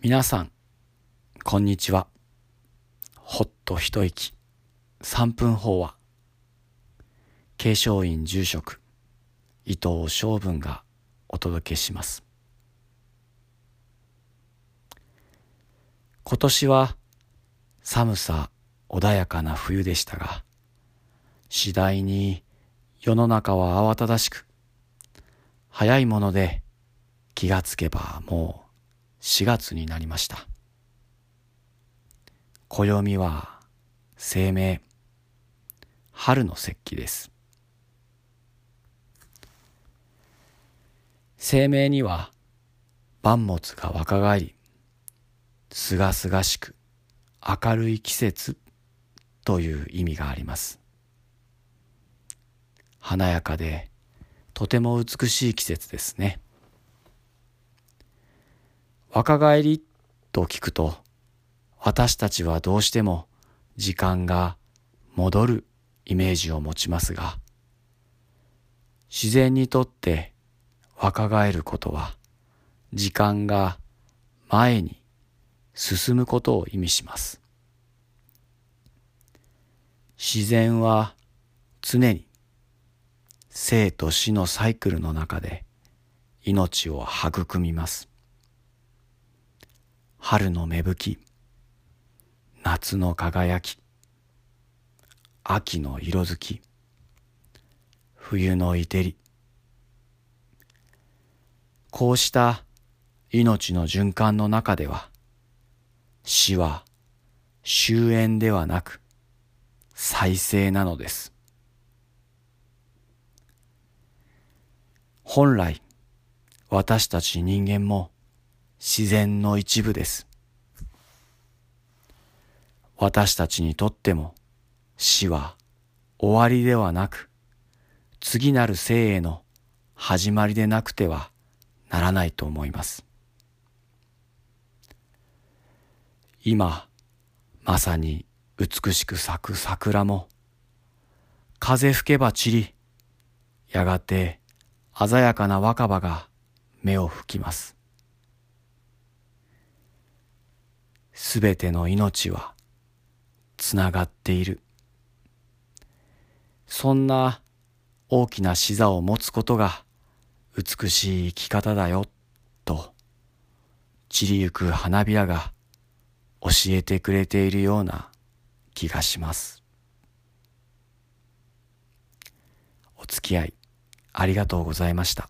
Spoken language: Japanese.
皆さん、こんにちは。ほっと一息、三分法話。継承院住職、伊藤昌文がお届けします。今年は寒さ穏やかな冬でしたが、次第に世の中は慌ただしく、早いもので気がつけばもう4月になりました。暦は生命、春の節気です。生命には万物が若返り、すがすがしく明るい季節という意味があります。華やかでとても美しい季節ですね。若返りと聞くと私たちはどうしても時間が戻るイメージを持ちますが自然にとって若返ることは時間が前に進むことを意味します。自然は常に生と死のサイクルの中で命を育みます。春の芽吹き、夏の輝き、秋の色づき、冬のいてり。こうした命の循環の中では、死は終焉ではなく再生なのです。本来、私たち人間も自然の一部です。私たちにとっても死は終わりではなく次なる生への始まりでなくてはならないと思います。今まさに美しく咲く桜も風吹けば散りやがて鮮やかな若葉が目を吹きます。すべての命はつながっている。そんな大きな視座を持つことが美しい生き方だよ、と散りゆく花びらが教えてくれているような気がします。お付き合いありがとうございました。